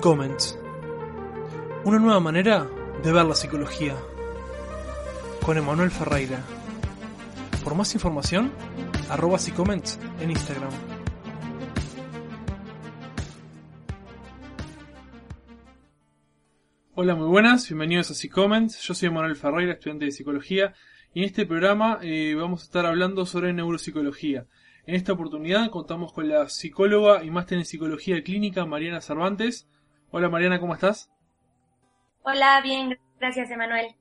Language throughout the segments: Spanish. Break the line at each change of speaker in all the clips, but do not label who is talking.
Comments. Una nueva manera de ver la psicología. Con Emanuel Ferreira. Por más información, arroba Comments en Instagram. Hola, muy buenas, bienvenidos a Comments. Yo soy Emanuel Ferreira, estudiante de psicología, y en este programa eh, vamos a estar hablando sobre neuropsicología. En esta oportunidad contamos con la psicóloga y máster en psicología clínica Mariana Cervantes. Hola Mariana, ¿cómo estás?
Hola, bien, gracias Emanuel.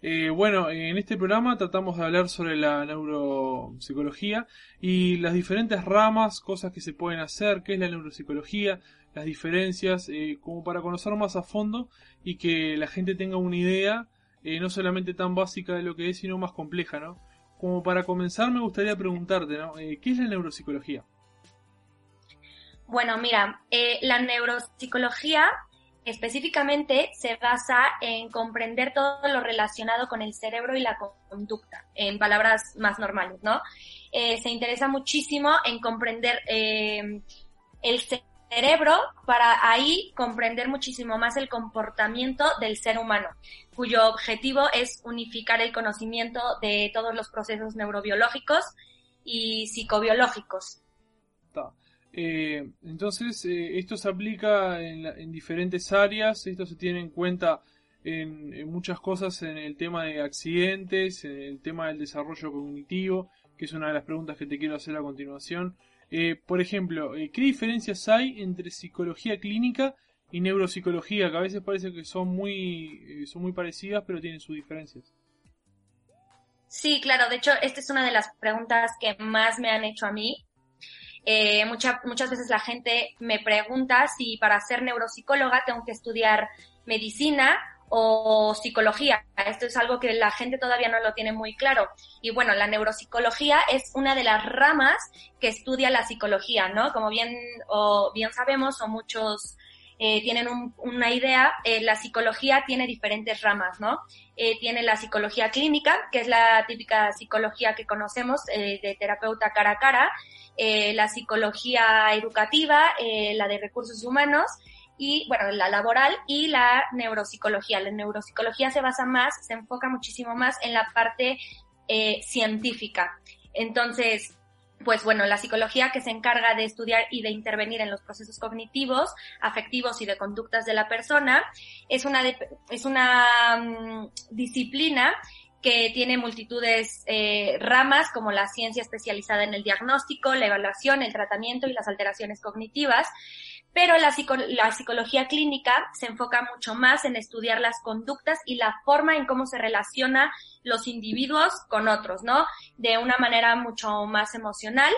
Eh, bueno, en este programa tratamos de hablar sobre la neuropsicología y las diferentes ramas, cosas que se pueden hacer, qué es la neuropsicología, las diferencias, eh, como para conocer más a fondo y que la gente tenga una idea eh, no solamente tan básica de lo que es, sino más compleja, ¿no? Como para comenzar me gustaría preguntarte, ¿no? Eh, ¿qué es la neuropsicología?
Bueno, mira, eh, la neuropsicología específicamente se basa en comprender todo lo relacionado con el cerebro y la conducta, en palabras más normales, ¿no? Eh, se interesa muchísimo en comprender el cerebro cerebro para ahí comprender muchísimo más el comportamiento del ser humano, cuyo objetivo es unificar el conocimiento de todos los procesos neurobiológicos y psicobiológicos.
Eh, entonces, eh, esto se aplica en, diferentes áreas, esto se tiene en cuenta en, en, muchas cosas en el tema de accidentes, en el tema del desarrollo cognitivo, que es una de las preguntas que te quiero hacer a continuación. Eh, por ejemplo, eh, ¿qué diferencias hay entre psicología clínica y neuropsicología? Que a veces parece que son muy, eh, son muy parecidas, pero tienen sus diferencias.
Sí, claro. De hecho, esta es una de las preguntas que más me han hecho a mí. muchas veces la gente me pregunta si para ser neuropsicóloga tengo que estudiar medicina o psicología. Esto es algo que la gente todavía no lo tiene muy claro. Y bueno, la neuropsicología es una de las ramas que estudia la psicología, ¿no? Como bien, o bien sabemos, o muchos eh, tienen una idea, eh, la psicología tiene diferentes ramas, ¿no? Eh, tiene la psicología clínica, que es la típica psicología que conocemos de terapeuta cara a cara, la psicología educativa, la de recursos humanos, y, bueno, la laboral y la neuropsicología. La neuropsicología se basa más, se enfoca muchísimo más en la parte eh, científica. Entonces, pues bueno, la psicología que se encarga de estudiar y de intervenir en los procesos cognitivos, afectivos y de conductas de la persona, es una, es una mm, disciplina que tiene multitudes eh, ramas como la ciencia especializada en el diagnóstico, la evaluación, el tratamiento y las alteraciones cognitivas pero la, la, psicología clínica se enfoca mucho más en estudiar las conductas y la forma en cómo se relaciona los individuos con otros, ¿no? De una manera mucho más emocional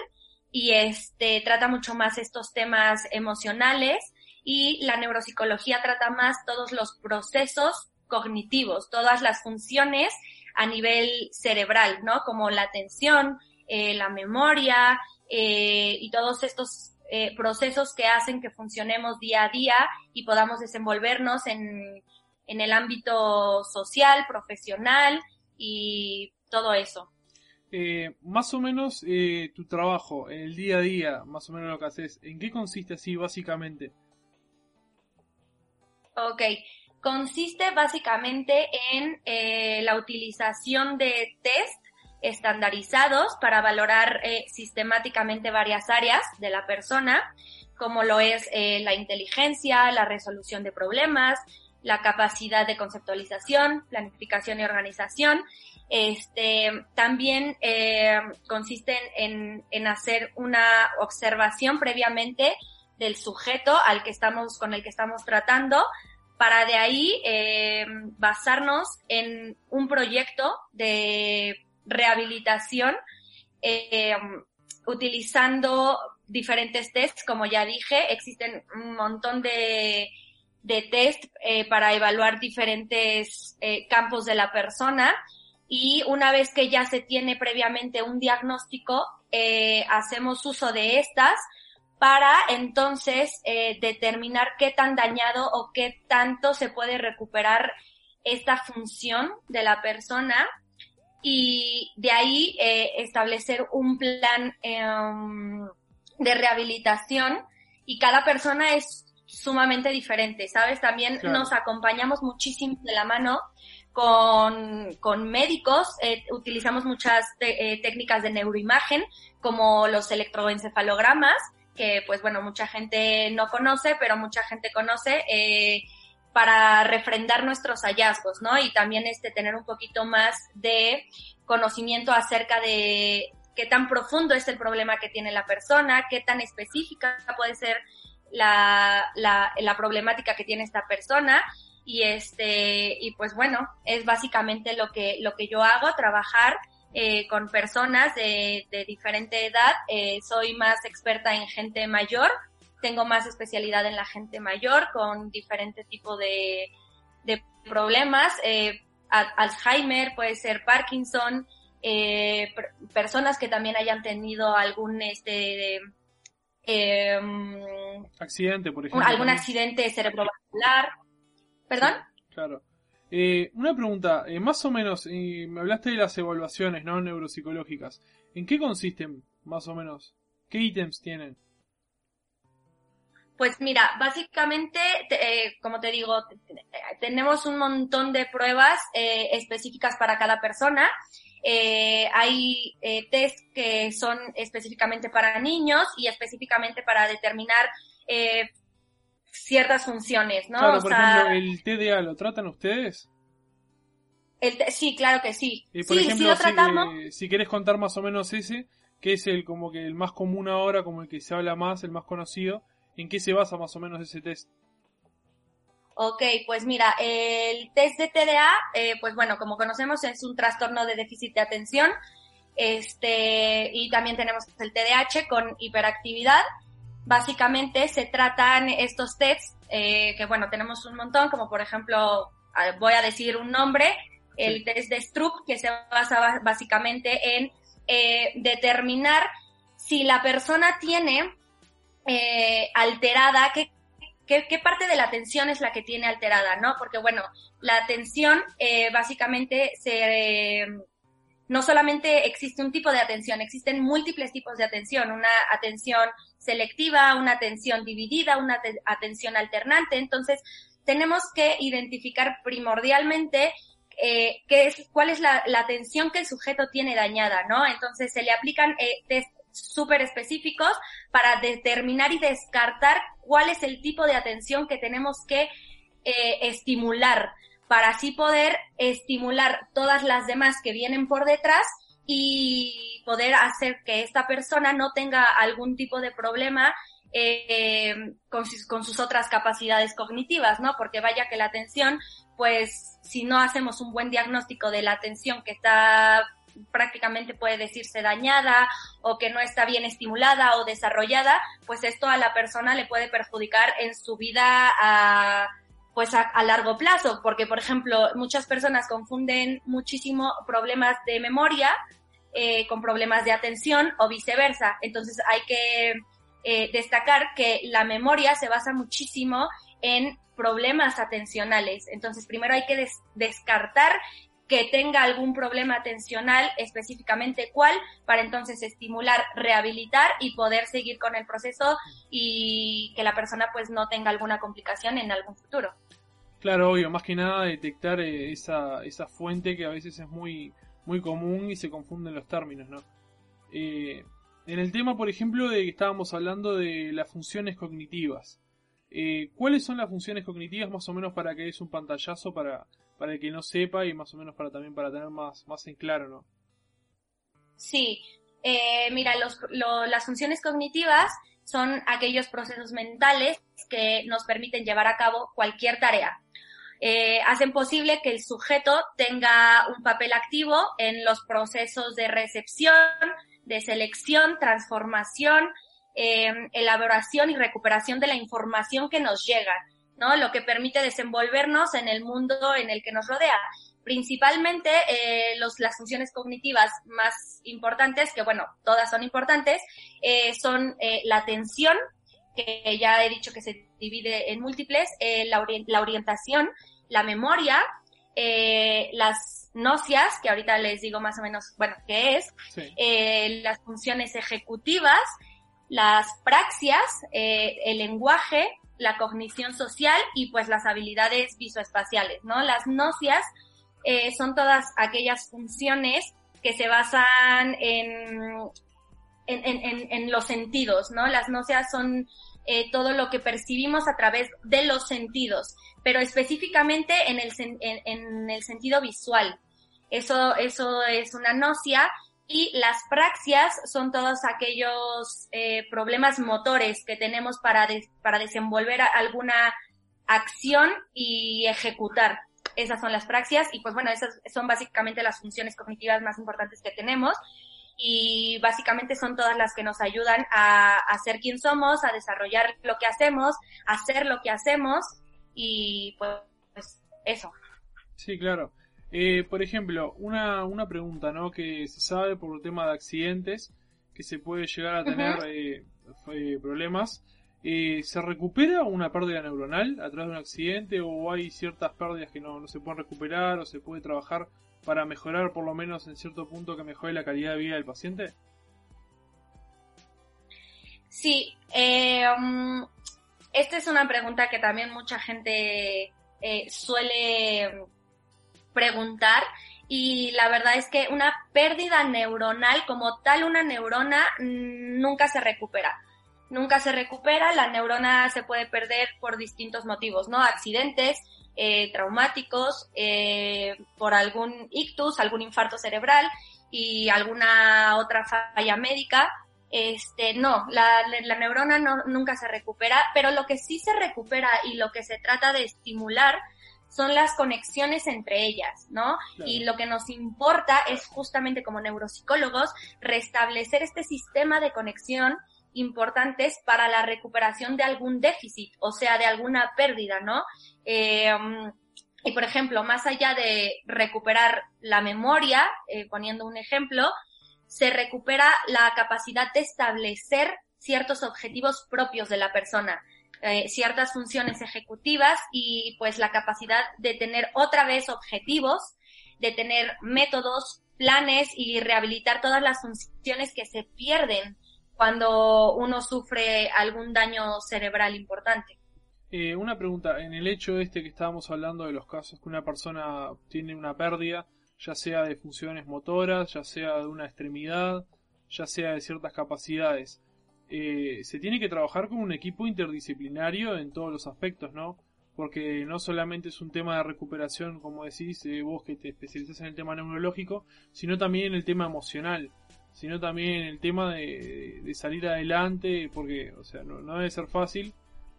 y este trata mucho más estos temas emocionales y la neuropsicología trata más todos los procesos cognitivos, todas las funciones a nivel cerebral, ¿no? Como la atención, eh, la memoria eh, y todos estos eh, procesos que hacen que funcionemos día a día y podamos desenvolvernos en, en el ámbito social, profesional y todo eso.
Eh, más o menos eh, tu trabajo, el día a día, más o menos lo que haces, ¿en qué consiste así básicamente?
Ok, consiste básicamente en la utilización de test estandarizados para valorar eh, sistemáticamente varias áreas de la persona, como lo es eh, la inteligencia, la resolución de problemas, la capacidad de conceptualización, planificación y organización. Este, también eh, consiste en, en, hacer una observación previamente del sujeto al que estamos, con el que estamos tratando, para de ahí basarnos en un proyecto de rehabilitación eh, utilizando diferentes tests, como ya dije, existen un montón de, de test eh, para evaluar diferentes eh, campos de la persona. Y una vez que ya se tiene previamente un diagnóstico, hacemos uso de estas para entonces determinar qué tan dañado o qué tanto se puede recuperar esta función de la persona y de ahí eh, establecer un plan em, de rehabilitación y cada persona es sumamente diferente, ¿sabes? También nos acompañamos muchísimo de la mano con, con médicos, eh, utilizamos muchas eh, técnicas de neuroimagen, como los electroencefalogramas, que pues bueno, mucha gente no conoce, pero mucha gente conoce, eh, para refrendar nuestros hallazgos, ¿no? Y también este, tener un poquito más de conocimiento acerca de qué tan profundo es el problema que tiene la persona, qué tan específica puede ser la, la, problemática que tiene esta persona y este y pues bueno es básicamente lo que lo que yo hago trabajar eh, con personas de, de diferente edad eh, soy más experta en gente mayor tengo más especialidad en la gente mayor con diferente tipo de, de problemas eh, Alzheimer puede ser Parkinson eh, personas que también hayan tenido algún este
eh, accidente, por ejemplo.
Algún accidente cerebrovascular. ¿Perdón?
claro. Eh, una pregunta, eh, más o menos, me hablaste de las evaluaciones no neuropsicológicas. ¿En qué consisten, más o menos? ¿Qué ítems tienen?
Pues mira, básicamente, como te digo, tenemos un montón de pruebas específicas para cada persona. Eh, hay eh, test que son específicamente para niños y específicamente para determinar eh, ciertas funciones, ¿no?
Claro, por ejemplo, ¿el TDA lo tratan ustedes?
sí, claro que sí.
por sí, ejemplo, sí lo tratamos. Si, si, querés contar más o menos ese, que es el como que el más común ahora, como el que se habla más, el más conocido, ¿en qué se basa más o menos ese test?
Ok, pues mira, el test de TDA, eh, pues bueno, como conocemos es un trastorno de déficit de atención, este, y también tenemos el TDAH con hiperactividad. Básicamente se tratan estos tests, eh, que bueno, tenemos un montón, como por ejemplo, voy a decir un nombre, el test de Stroop, que se basa básicamente en eh, determinar si la persona tiene eh, alterada, qué ¿Qué, parte de la atención es la que tiene alterada, no? Porque, bueno, la atención eh, básicamente se... no solamente existe un tipo de atención, existen múltiples tipos de atención, una atención selectiva, una atención dividida, una atención alternante. Entonces, tenemos que identificar primordialmente eh, qué es, cuál es la, atención que el sujeto tiene dañada, ¿no? Entonces, se le aplican eh, test súper específicos para determinar y descartar cuál es el tipo de atención que tenemos que eh, estimular para así poder estimular todas las demás que vienen por detrás y poder hacer que esta persona no tenga algún tipo de problema eh, con, sus, con sus otras capacidades cognitivas, ¿no? Porque vaya que la atención, pues si no hacemos un buen diagnóstico de la atención que está prácticamente puede decirse dañada o que no está bien estimulada o desarrollada, pues esto a la persona le puede perjudicar en su vida a, pues a, largo plazo, porque por ejemplo muchas personas confunden muchísimo problemas de memoria eh, con problemas de atención o viceversa. Entonces hay que eh, destacar que la memoria se basa muchísimo en problemas atencionales. Entonces, primero hay que descartar que tenga algún problema atencional, específicamente cuál, para entonces estimular, rehabilitar y poder seguir con el proceso y que la persona pues no tenga alguna complicación en algún futuro.
Claro, obvio, más que nada detectar eh, esa, esa fuente que a veces es muy, muy común y se confunden los términos, ¿no? Eh, en el tema, por ejemplo, de que estábamos hablando de las funciones cognitivas. Eh, ¿Cuáles son las funciones cognitivas más o menos para que es un pantallazo para, para el que no sepa y más o menos para también para tener más, más en claro, ¿no?
Sí, eh, mira, las funciones cognitivas son aquellos procesos mentales que nos permiten llevar a cabo cualquier tarea. Eh, hacen posible que el sujeto tenga un papel activo en los procesos de recepción, de selección, transformación, eh, elaboración y recuperación de la información que nos llega. ¿No? Lo que permite desenvolvernos en el mundo en el que nos rodea. Principalmente eh, los, las funciones cognitivas más importantes, que bueno, todas son importantes, eh, son eh, la atención, que ya he dicho que se divide en múltiples, la, la, orientación, la memoria, las nocias, que ahorita les digo más o menos, bueno, qué es, las funciones ejecutivas, las praxias, el lenguaje, la cognición social y pues las habilidades visoespaciales, ¿no? Las nocias eh, son todas aquellas funciones que se basan en, en, en, en los sentidos, ¿no? Las nocias son eh, todo lo que percibimos a través de los sentidos, pero específicamente en el, en, el sentido visual. Eso, eso es una nocia y las praxias son todos aquellos eh, problemas motores que tenemos para, para desenvolver alguna acción y ejecutar. Esas son las praxias y pues bueno, esas son básicamente las funciones cognitivas más importantes que tenemos y básicamente son todas las que nos ayudan a, a ser quien somos, a desarrollar lo que hacemos, a hacer lo que hacemos y pues, pues eso.
Sí, claro. Eh, por ejemplo, una, una pregunta, ¿no? Que se sabe por el tema de accidentes que se puede llegar a tener eh, eh, problemas. Eh, ¿Se recupera una pérdida neuronal a través de un accidente o hay ciertas pérdidas que no, no se pueden recuperar o se puede trabajar para mejorar por lo menos en cierto punto que mejore la calidad de vida del paciente?
Sí, eh, um, esta es una pregunta que también mucha gente eh, suele preguntar y la verdad es que una pérdida neuronal como tal, una neurona mm, nunca se recupera. Nunca se recupera, la neurona se puede perder por distintos motivos, ¿no? Accidentes, eh, traumáticos eh, por algún ictus, algún infarto cerebral y alguna otra falla médica. Este, no, la, la neurona no, nunca se recupera, pero lo que sí se recupera y lo que se trata de estimular son las conexiones entre ellas, ¿no? Y lo que nos importa es justamente como neuropsicólogos restablecer este sistema de conexión importantes para la recuperación de algún déficit, o sea, de alguna pérdida, ¿no? Eh, y por ejemplo, más allá de recuperar la memoria, eh, poniendo un ejemplo, se recupera la capacidad de establecer ciertos objetivos propios de la persona, eh, ciertas funciones ejecutivas y pues la capacidad de tener otra vez objetivos, de tener métodos, planes y rehabilitar todas las funciones que se pierden cuando uno sufre algún daño cerebral importante.
Eh, una pregunta, en el hecho este que estábamos hablando de los casos que una persona tiene una pérdida, ya sea de funciones motoras, ya sea de una extremidad, ya sea de ciertas capacidades, eh, se tiene que trabajar con un equipo interdisciplinario en todos los aspectos, ¿no? Porque no solamente es un tema de recuperación, como decís, eh, vos que te especializas en el tema neurológico, sino también en el tema emocional sino también el tema de, salir adelante, porque, o sea, no, debe ser fácil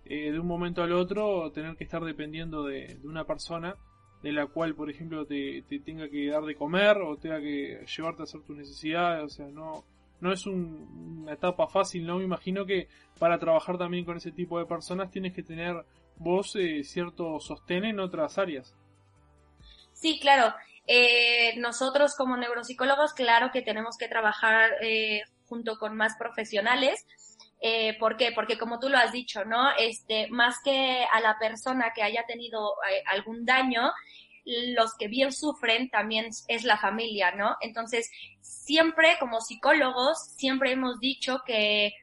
eh, de un momento al otro tener que estar dependiendo de, una persona de la cual, por ejemplo, te, tenga que dar de comer o tenga que llevarte a hacer tus necesidades, o sea, no, no es una etapa fácil, ¿no? Me imagino que para trabajar también con ese tipo de personas tienes que tener vos eh, cierto sostén en otras áreas.
Sí, claro. Eh, nosotros como neuropsicólogos, claro que tenemos que trabajar eh, junto con más profesionales. Eh, ¿Por qué? Porque como tú lo has dicho, ¿no? Este, más que a la persona que haya tenido eh, algún daño, los que bien sufren también es la familia, ¿no? Entonces, siempre como psicólogos, siempre hemos dicho que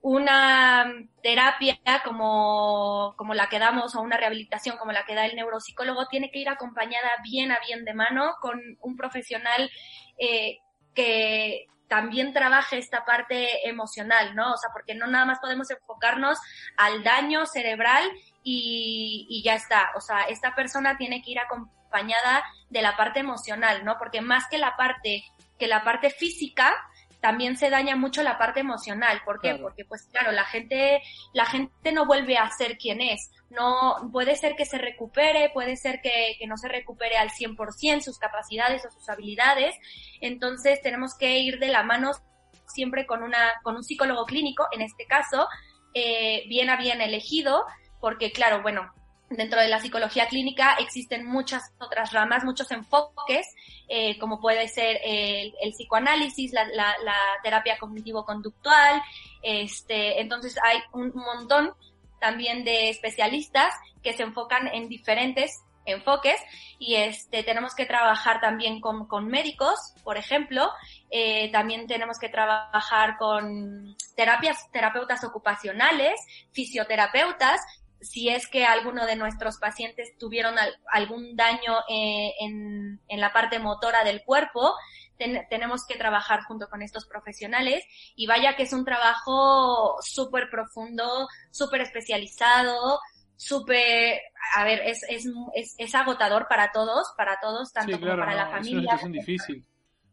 una terapia como, como la que damos o una rehabilitación como la que da el neuropsicólogo tiene que ir acompañada bien a bien de mano con un profesional eh, que también trabaje esta parte emocional, ¿no? O sea, porque no nada más podemos enfocarnos al daño cerebral y, y ya está. O sea, esta persona tiene que ir acompañada de la parte emocional, ¿no? Porque más que la parte, que la parte física, también se daña mucho la parte emocional. ¿Por qué? Porque, pues claro, la gente, la gente no vuelve a ser quien es. No, puede ser que se recupere, puede ser que, que no se recupere al 100% sus capacidades o sus habilidades. Entonces tenemos que ir de la mano siempre con una, con un psicólogo clínico, en este caso, eh, bien a bien elegido, porque claro, bueno, Dentro de la psicología clínica existen muchas otras ramas, muchos enfoques, eh, como puede ser el, psicoanálisis, la, terapia cognitivo-conductual. Este, entonces hay un montón también de especialistas que se enfocan en diferentes enfoques y este tenemos que trabajar también con, con médicos, por ejemplo, eh, también tenemos que trabajar con terapias, terapeutas ocupacionales, fisioterapeutas, si es que alguno de nuestros pacientes tuvieron algún daño eh, en, en, la parte motora del cuerpo, tenemos que trabajar junto con estos profesionales y vaya que es un trabajo súper profundo, súper especializado, súper, a ver, es, es, es, agotador para todos, para todos, tanto como para la familia. Es una
situación difícil,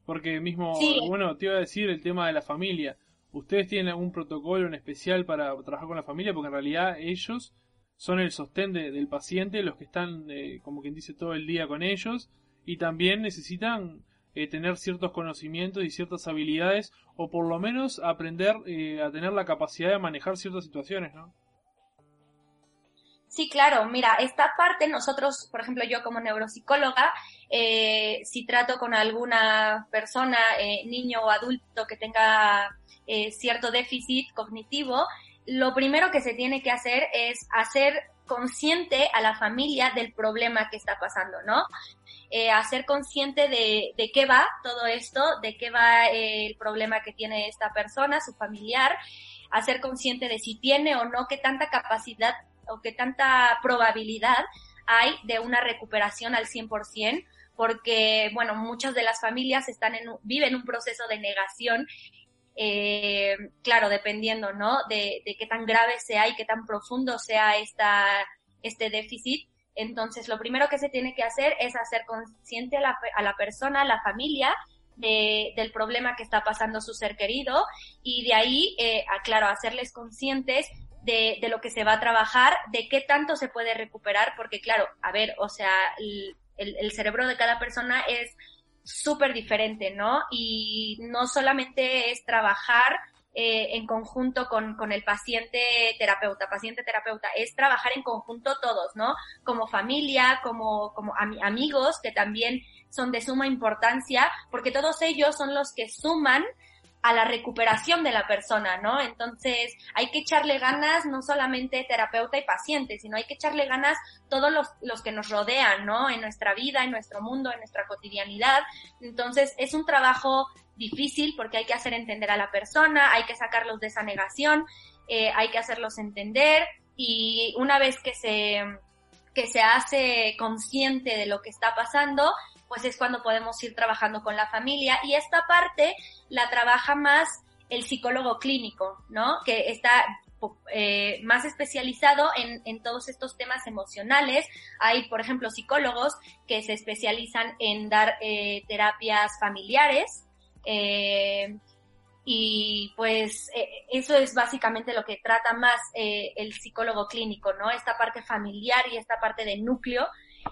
porque mismo, bueno, te iba a decir el tema de la familia. ¿Ustedes tienen algún protocolo en especial para trabajar con la familia? Porque en realidad ellos son el sostén del paciente, los que están, eh, como quien dice, todo el día con ellos, y también necesitan eh, tener ciertos conocimientos y ciertas habilidades, o por lo menos aprender eh, a tener la capacidad de manejar ciertas situaciones, ¿no?
Sí, claro. Mira, esta parte nosotros, por ejemplo, yo como neuropsicóloga, eh, si trato con alguna persona, eh, niño o adulto que tenga eh, cierto déficit cognitivo, lo primero que se tiene que hacer es hacer consciente a la familia del problema que está pasando, ¿no? Eh, hacer consciente de, de qué va todo esto, de qué va el problema que tiene esta persona, su familiar, hacer consciente de si tiene o no, qué tanta capacidad o qué tanta probabilidad hay de una recuperación al 100%, porque, bueno, muchas de las familias están en, viven un proceso de negación, eh, claro, dependiendo, ¿no? De, de, qué tan grave sea y qué tan profundo sea esta, este déficit. Entonces, lo primero que se tiene que hacer es hacer consciente a la, a la persona, a la familia, de, del problema que está pasando su ser querido y de ahí, eh, claro, hacerles conscientes de, de, lo que se va a trabajar, de qué tanto se puede recuperar, porque claro, a ver, o sea, el, el, cerebro de cada persona es súper diferente, ¿no? Y no solamente es trabajar eh, en conjunto con, con, el paciente terapeuta, paciente terapeuta, es trabajar en conjunto todos, ¿no? Como familia, como, como amigos, que también son de suma importancia, porque todos ellos son los que suman a la recuperación de la persona, ¿no? Entonces, hay que echarle ganas no solamente terapeuta y paciente, sino hay que echarle ganas todos los, los que nos rodean, ¿no? En nuestra vida, en nuestro mundo, en nuestra cotidianidad. Entonces, es un trabajo difícil porque hay que hacer entender a la persona, hay que sacarlos de esa negación, eh, hay que hacerlos entender y una vez que se, que se hace consciente de lo que está pasando, pues es cuando podemos ir trabajando con la familia y esta parte la trabaja más el psicólogo clínico, ¿no? Que está eh, más especializado en, todos estos temas emocionales. Hay, por ejemplo, psicólogos que se especializan en dar eh, terapias familiares. Eh, y pues eso es básicamente lo que trata más el psicólogo clínico, ¿no? Esta parte familiar y esta parte de núcleo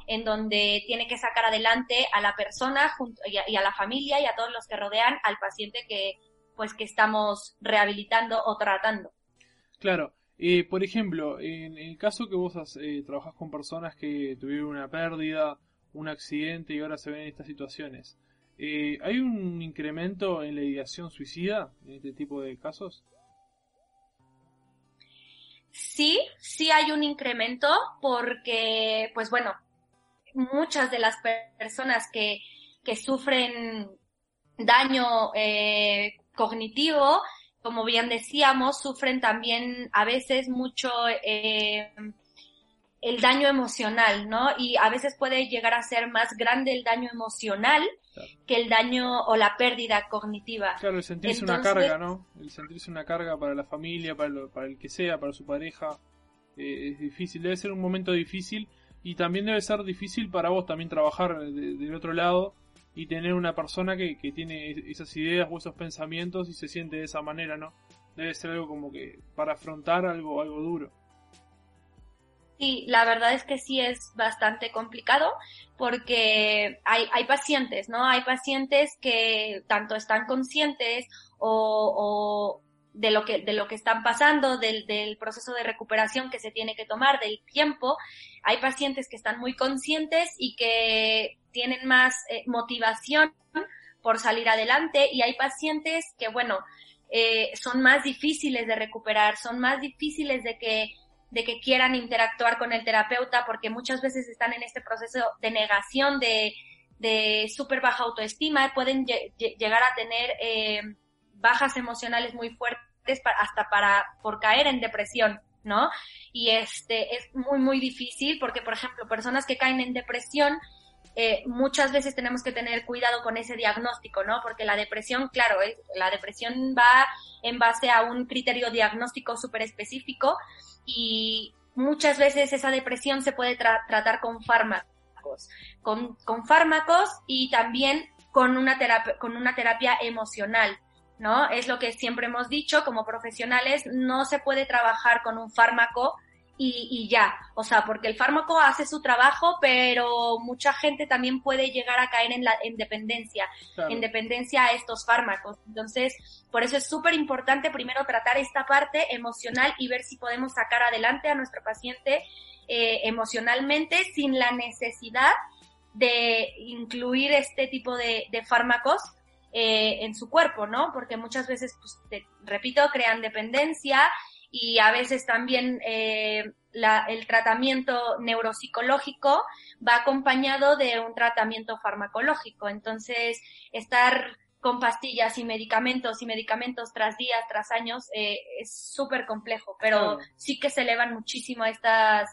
en donde tiene que sacar adelante a la persona junto, y, a, la familia y a todos los que rodean al paciente que pues que estamos rehabilitando o tratando.
Claro, eh, por ejemplo, en el caso que vos eh, trabajas con personas que tuvieron una pérdida, un accidente y ahora se ven en estas situaciones, eh, ¿hay un incremento en la ideación suicida en este tipo de casos?
Sí, sí hay un incremento porque, pues bueno, muchas de las personas que, que sufren daño eh, cognitivo, como bien decíamos, sufren también a veces mucho eh, el daño emocional, ¿no? Y a veces puede llegar a ser más grande el daño emocional que el daño o la pérdida cognitiva.
Claro, el sentirse una carga, ¿no? El sentirse una carga para la familia, para, para el que sea, para su pareja, eh, es difícil, debe ser un momento difícil y también debe ser difícil para vos también trabajar del otro lado y tener una persona que, que tiene esas ideas o esos pensamientos y se siente de esa manera, ¿no? Debe ser algo como que para afrontar algo, algo duro.
Sí, la verdad es que sí es bastante complicado porque hay, hay pacientes, ¿no? Hay pacientes que tanto están conscientes o, de lo que, de lo que están pasando, del, del proceso de recuperación que se tiene que tomar, del tiempo. Hay pacientes que están muy conscientes y que tienen más eh, motivación por salir adelante y hay pacientes que, bueno, eh, son más difíciles de recuperar, son más difíciles de que, de que quieran interactuar con el terapeuta porque muchas veces están en este proceso de negación, de, de súper baja autoestima, pueden llegar a tener eh, bajas emocionales muy fuertes hasta para por caer en depresión. ¿no? Y este es muy, muy difícil porque, por ejemplo, personas que caen en depresión, eh, muchas veces tenemos que tener cuidado con ese diagnóstico, ¿no? Porque la depresión, claro, la depresión va en base a un criterio diagnóstico súper específico y muchas veces esa depresión se puede tratar con fármacos, con, con fármacos y también con una con una terapia emocional. ¿No? Es lo que siempre hemos dicho como profesionales, no se puede trabajar con un fármaco y, ya, o sea, porque el fármaco hace su trabajo, pero mucha gente también puede llegar a caer en la en dependencia, en dependencia a estos fármacos. Entonces, por eso es súper importante primero tratar esta parte emocional y ver si podemos sacar adelante a nuestro paciente eh, emocionalmente sin la necesidad de incluir este tipo de, de fármacos eh, en su cuerpo, ¿no? Porque muchas veces, pues, te, repito, crean dependencia y a veces también eh, la, el tratamiento neuropsicológico va acompañado de un tratamiento farmacológico. Entonces, estar con pastillas y medicamentos y medicamentos tras días, tras años, eh, es súper complejo, pero sí que se elevan muchísimo estas,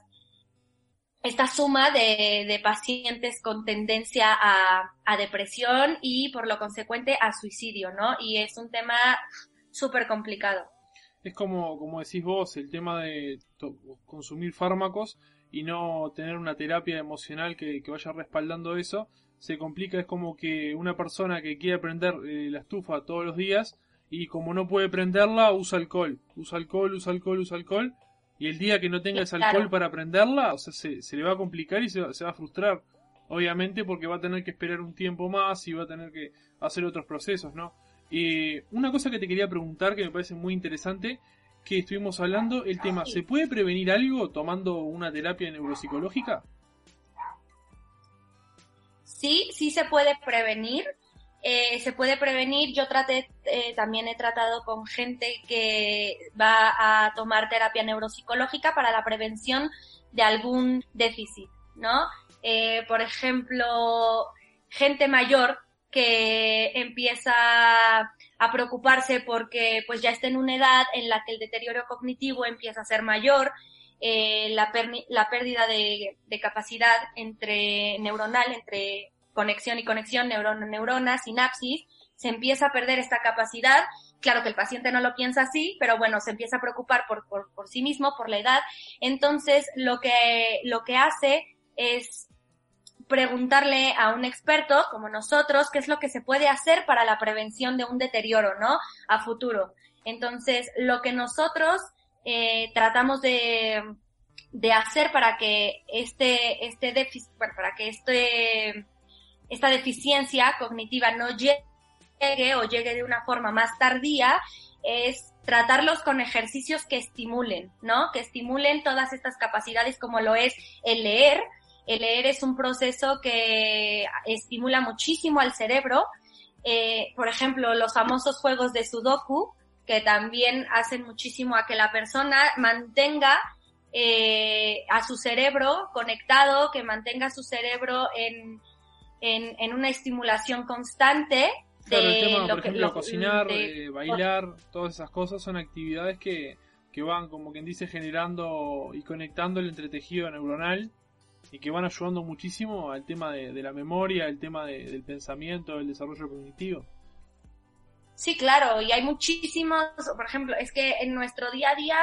esta suma de, de pacientes con tendencia a, a, depresión y por lo consecuente a suicidio, ¿no? Y es un tema súper complicado.
Es como, como decís vos, el tema de consumir fármacos y no tener una terapia emocional que, que, vaya respaldando eso, se complica, es como que una persona que quiere prender eh, la estufa todos los días y como no puede prenderla, usa alcohol, usa alcohol, usa alcohol, usa alcohol y el día que no tenga ese alcohol para prenderla, o sea, se, se, le va a complicar y se va, se va a frustrar. Obviamente porque va a tener que esperar un tiempo más y va a tener que hacer otros procesos, ¿no? Eh, una cosa que te quería preguntar que me parece muy interesante, que estuvimos hablando, el tema, ¿se puede prevenir algo tomando una terapia neuropsicológica?
Sí, sí se puede prevenir. Eh, se puede prevenir. Yo traté, eh, también he tratado con gente que va a tomar terapia neuropsicológica para la prevención de algún déficit, ¿no? Eh, por ejemplo, gente mayor que empieza a preocuparse porque pues ya está en una edad en la que el deterioro cognitivo empieza a ser mayor, la, la, pérdida de, de, capacidad entre neuronal entre conexión y conexión, neurona, neurona, sinapsis, se empieza a perder esta capacidad. Claro que el paciente no lo piensa así, pero bueno, se empieza a preocupar por, por, por sí mismo, por la edad. Entonces, lo que, lo que hace es preguntarle a un experto como nosotros qué es lo que se puede hacer para la prevención de un deterioro, ¿no? A futuro. Entonces, lo que nosotros eh, tratamos de, de hacer para que este, este déficit, para que este, esta deficiencia cognitiva no llegue o llegue de una forma más tardía, es tratarlos con ejercicios que estimulen, ¿no? Que estimulen todas estas capacidades como lo es el leer. El leer es un proceso que estimula muchísimo al cerebro. Eh, por ejemplo, los famosos juegos de Sudoku, que también hacen muchísimo a que la persona mantenga eh, a su cerebro conectado, que mantenga su cerebro en, en, en una estimulación constante.
Claro, de el tema, lo por que, ejemplo, cocinar, eh, bailar, todas esas cosas son actividades que, que van, como quien dice, generando y conectando el entretejido neuronal y que van ayudando muchísimo al tema de, de la memoria, el tema de, del pensamiento, del desarrollo cognitivo.
Sí, claro, y hay muchísimos, por ejemplo, es que en nuestro día a día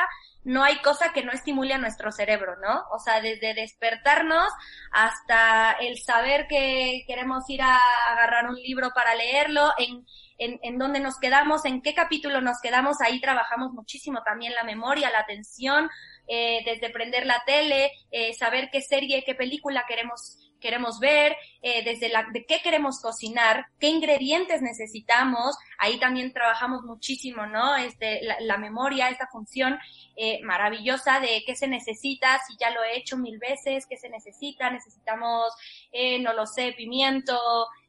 no hay cosa que no estimule a nuestro cerebro, ¿no? O sea, desde despertarnos hasta el saber que queremos ir a agarrar un libro para leerlo, en, en, en dónde nos quedamos, en qué capítulo nos quedamos, ahí trabajamos muchísimo también la memoria, la atención, eh, desde prender la tele, eh, saber qué serie, qué película queremos queremos ver, eh, desde la, de qué queremos cocinar, qué ingredientes necesitamos. Ahí también trabajamos muchísimo, ¿no? Este, la, la memoria, esta función eh, maravillosa de qué se necesita, si ya lo he hecho mil veces, qué se necesita, necesitamos, eh, no lo sé, pimiento,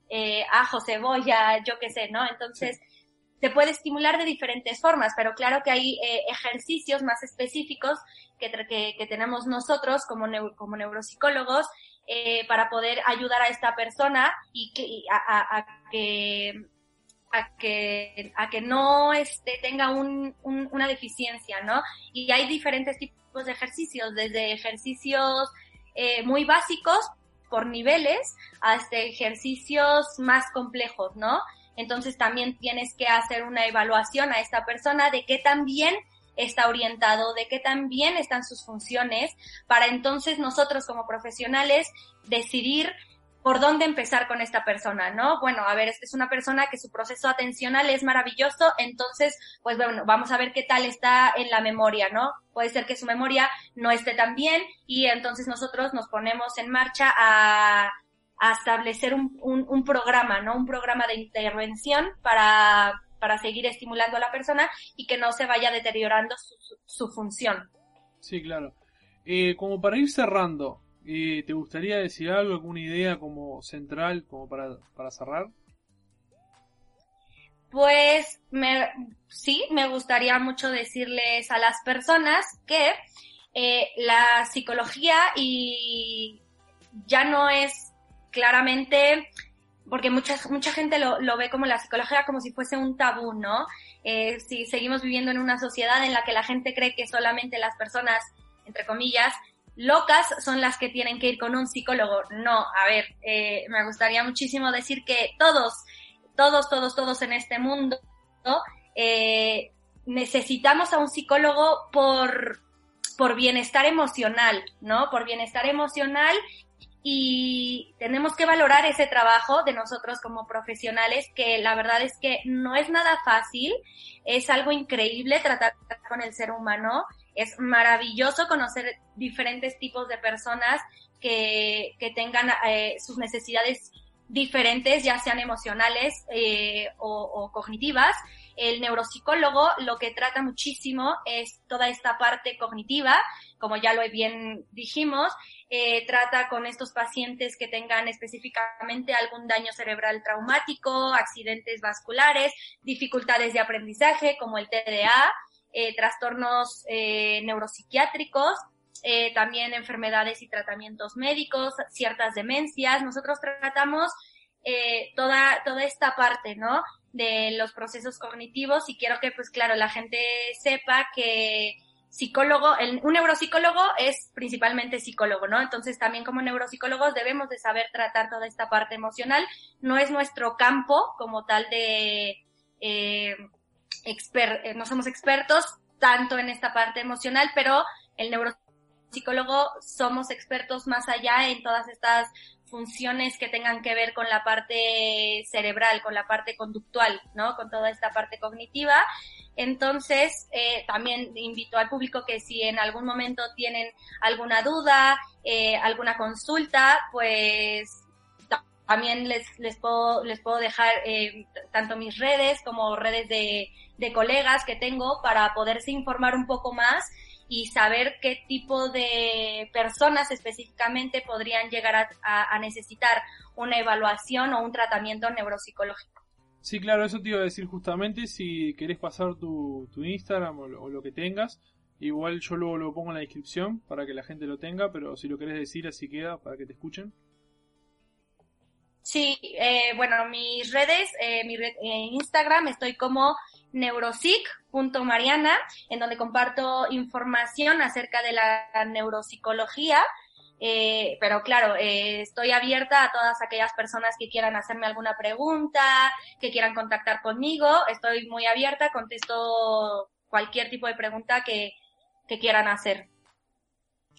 eh, ajo, cebolla, yo qué sé, ¿no? Entonces, se puede estimular de diferentes formas, pero claro que hay eh, ejercicios más específicos que, que, que tenemos nosotros como, como neuropsicólogos eh, para poder ayudar a esta persona y que, a, a, a que a que, a que no este, tenga un, una deficiencia, ¿no? Y hay diferentes tipos de ejercicios, desde ejercicios eh, muy básicos por niveles hasta ejercicios más complejos, ¿no? Entonces también tienes que hacer una evaluación a esta persona de qué tan bien está orientado, de qué tan bien están sus funciones, para entonces nosotros como profesionales decidir por dónde empezar con esta persona, ¿no? Bueno, a ver, es una persona que su proceso atencional es maravilloso, entonces, pues bueno, vamos a ver qué tal está en la memoria, ¿no? Puede ser que su memoria no esté tan bien y entonces nosotros nos ponemos en marcha a, establecer un, un, programa, ¿no? Un programa de intervención para, para seguir estimulando a la persona y que no se vaya deteriorando su, su, función.
Sí, claro. Eh, como para ir cerrando, ¿Te gustaría decir algo, alguna idea como central, como para, para cerrar?
Pues me, sí, me gustaría mucho decirles a las personas que eh, la psicología y ya no es claramente, porque mucha, mucha gente lo, lo ve como la psicología como si fuese un tabú, ¿no? Eh, si seguimos viviendo en una sociedad en la que la gente cree que solamente las personas, entre comillas, locas son las que tienen que ir con un psicólogo. No, a ver, eh, me gustaría muchísimo decir que todos, todos, todos, todos en este mundo eh, necesitamos a un psicólogo por, por bienestar emocional, ¿no? Por bienestar emocional y tenemos que valorar ese trabajo de nosotros como profesionales, que la verdad es que no es nada fácil, es algo increíble tratar con el ser humano es maravilloso conocer diferentes tipos de personas que, que tengan eh, sus necesidades diferentes, ya sean emocionales eh, o, cognitivas. El neuropsicólogo lo que trata muchísimo es toda esta parte cognitiva, como ya lo bien dijimos, eh, trata con estos pacientes que tengan específicamente algún daño cerebral traumático, accidentes vasculares, dificultades de aprendizaje como el TDA, eh, trastornos eh, neuropsiquiátricos, también enfermedades y tratamientos médicos, ciertas demencias. Nosotros tratamos toda, toda esta parte, ¿no? De los procesos cognitivos y quiero que, pues claro, la gente sepa que psicólogo, un neuropsicólogo es principalmente psicólogo, ¿no? Entonces también como neuropsicólogos debemos de saber tratar toda esta parte emocional. No es nuestro campo como tal de eh, eh, no somos expertos tanto en esta parte emocional, pero el neuropsicólogo somos expertos más allá en todas estas funciones que tengan que ver con la parte cerebral, con la parte conductual, ¿no? Con toda esta parte cognitiva. Entonces, eh, también invito al público que si en algún momento tienen alguna duda, eh, alguna consulta, pues también les, les, puedo, les puedo dejar eh, tanto mis redes como redes de, de colegas que tengo para poderse informar un poco más y saber qué tipo de personas específicamente podrían llegar a, necesitar una evaluación o un tratamiento neuropsicológico.
Sí, claro, eso te iba a decir justamente, si querés pasar tu, tu Instagram o lo, que tengas, igual yo luego lo pongo en la descripción para que la gente lo tenga, pero si lo querés decir así queda para que te escuchen.
Sí, eh, bueno, mis redes, eh, mi red, en Instagram estoy como neuropsic.mariana, en donde comparto información acerca de la neuropsicología. Eh, pero claro, eh, estoy abierta a todas aquellas personas que quieran hacerme alguna pregunta, que quieran contactar conmigo. Estoy muy abierta, contesto cualquier tipo de pregunta que, que quieran hacer.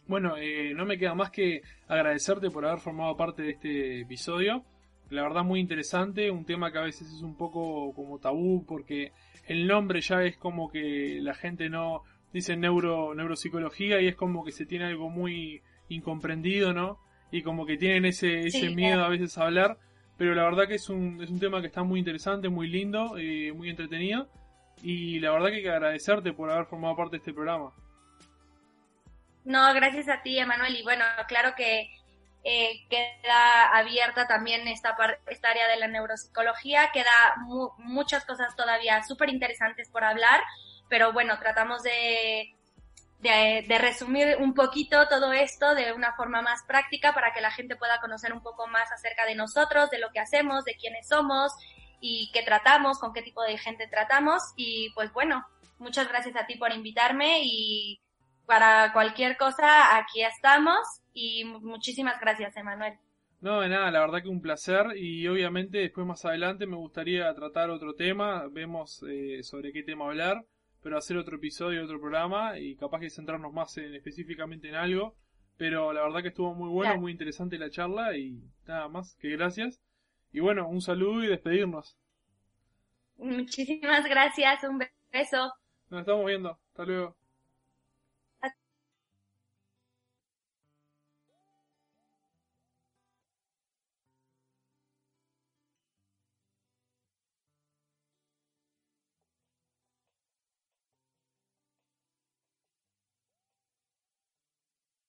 Bueno, eh, no me queda más que agradecerte por haber formado parte de este episodio la verdad muy interesante, un tema que a veces es un poco como tabú porque el nombre ya es como que la gente no dice neuro neuropsicología y es como que se tiene algo muy incomprendido, ¿no? Y como que tienen ese, ese miedo a veces a hablar, pero la verdad que es un, es un tema que está muy interesante, muy lindo, eh, muy entretenido y la verdad que hay que agradecerte por haber formado parte de este programa.
No, gracias a ti, Emanuel. Y bueno, claro que eh, queda abierta también esta, esta área de la neuropsicología, queda muchas cosas todavía súper interesantes por hablar, pero bueno, tratamos de, de, resumir un poquito todo esto de una forma más práctica para que la gente pueda conocer un poco más acerca de nosotros, de lo que hacemos, de quiénes somos y qué tratamos, con qué tipo de gente tratamos. Y pues bueno, muchas gracias a ti por invitarme y para cualquier cosa aquí estamos y muchísimas gracias, Emanuel.
No, de nada, la verdad que un placer y obviamente después más adelante me gustaría tratar otro tema, vemos eh, sobre qué tema hablar, pero hacer otro episodio, otro programa y capaz que centrarnos más en, específicamente en algo, pero la verdad que estuvo muy bueno, muy interesante la charla y nada más que gracias. Y bueno, un saludo y despedirnos.
Muchísimas gracias, un beso.
Nos estamos viendo, hasta luego.